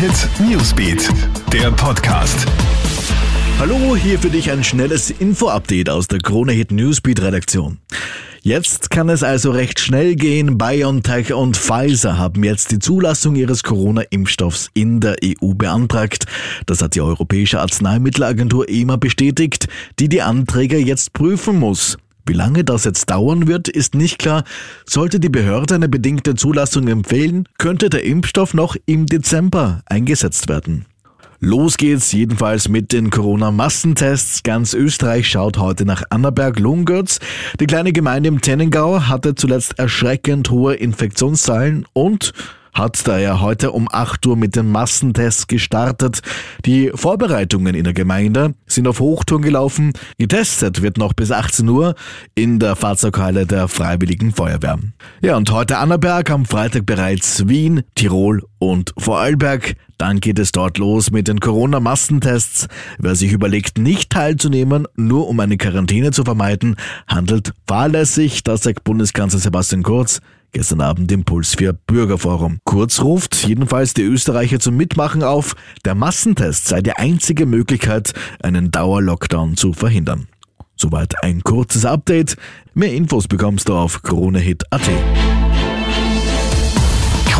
Hit Newsbeat, der Podcast. Hallo, hier für dich ein schnelles Info-Update aus der Krone Hit Newsbeat Redaktion. Jetzt kann es also recht schnell gehen. BioNTech und Pfizer haben jetzt die Zulassung ihres Corona-Impfstoffs in der EU beantragt. Das hat die Europäische Arzneimittelagentur EMA bestätigt, die die Anträge jetzt prüfen muss. Wie lange das jetzt dauern wird, ist nicht klar. Sollte die Behörde eine bedingte Zulassung empfehlen, könnte der Impfstoff noch im Dezember eingesetzt werden. Los geht's jedenfalls mit den Corona-Massentests. Ganz Österreich schaut heute nach Annaberg-Lungertz. Die kleine Gemeinde im Tennengau hatte zuletzt erschreckend hohe Infektionszahlen und hat daher heute um 8 Uhr mit den Massentests gestartet. Die Vorbereitungen in der Gemeinde sind auf Hochtouren gelaufen. Getestet wird noch bis 18 Uhr in der Fahrzeughalle der Freiwilligen Feuerwehr. Ja, und heute Annaberg, am Freitag bereits Wien, Tirol und Vorarlberg. Dann geht es dort los mit den Corona-Massentests. Wer sich überlegt, nicht teilzunehmen, nur um eine Quarantäne zu vermeiden, handelt fahrlässig, das sagt Bundeskanzler Sebastian Kurz gestern Abend im Puls 4 Bürgerforum. Kurz ruft jedenfalls die Österreicher zum Mitmachen auf, der Massentest sei die einzige Möglichkeit, einen Dauerlockdown zu verhindern. Soweit ein kurzes Update. Mehr Infos bekommst du auf KroneHit.at.